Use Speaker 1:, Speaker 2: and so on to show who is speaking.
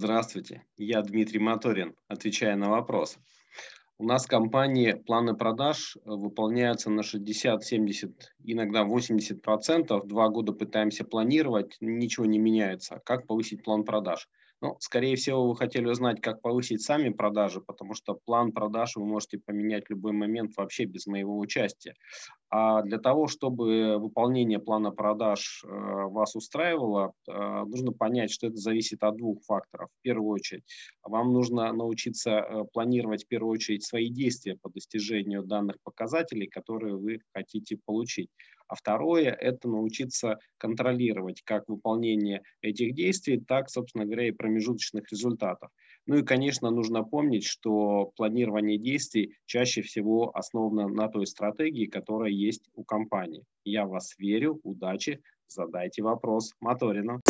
Speaker 1: Здравствуйте, я Дмитрий Моторин, отвечая на вопрос. У нас в компании планы продаж э, выполняются на 60, 70, иногда 80 процентов. Два года пытаемся планировать, ничего не меняется. Как повысить план продаж? Ну, скорее всего, вы хотели узнать, как повысить сами продажи, потому что план продаж вы можете поменять в любой момент вообще без моего участия. А для того, чтобы выполнение плана продаж э, вас устраивало, э, нужно понять, что это зависит от двух факторов. В первую очередь, вам нужно научиться э, планировать в первую очередь свои действия по достижению данных показателей, которые вы хотите получить. А второе – это научиться контролировать как выполнение этих действий, так, собственно говоря, и промежуточных результатов. Ну и, конечно, нужно помнить, что планирование действий чаще всего основано на той стратегии, которая есть у компании. Я вас верю, удачи, задайте вопрос Моторину.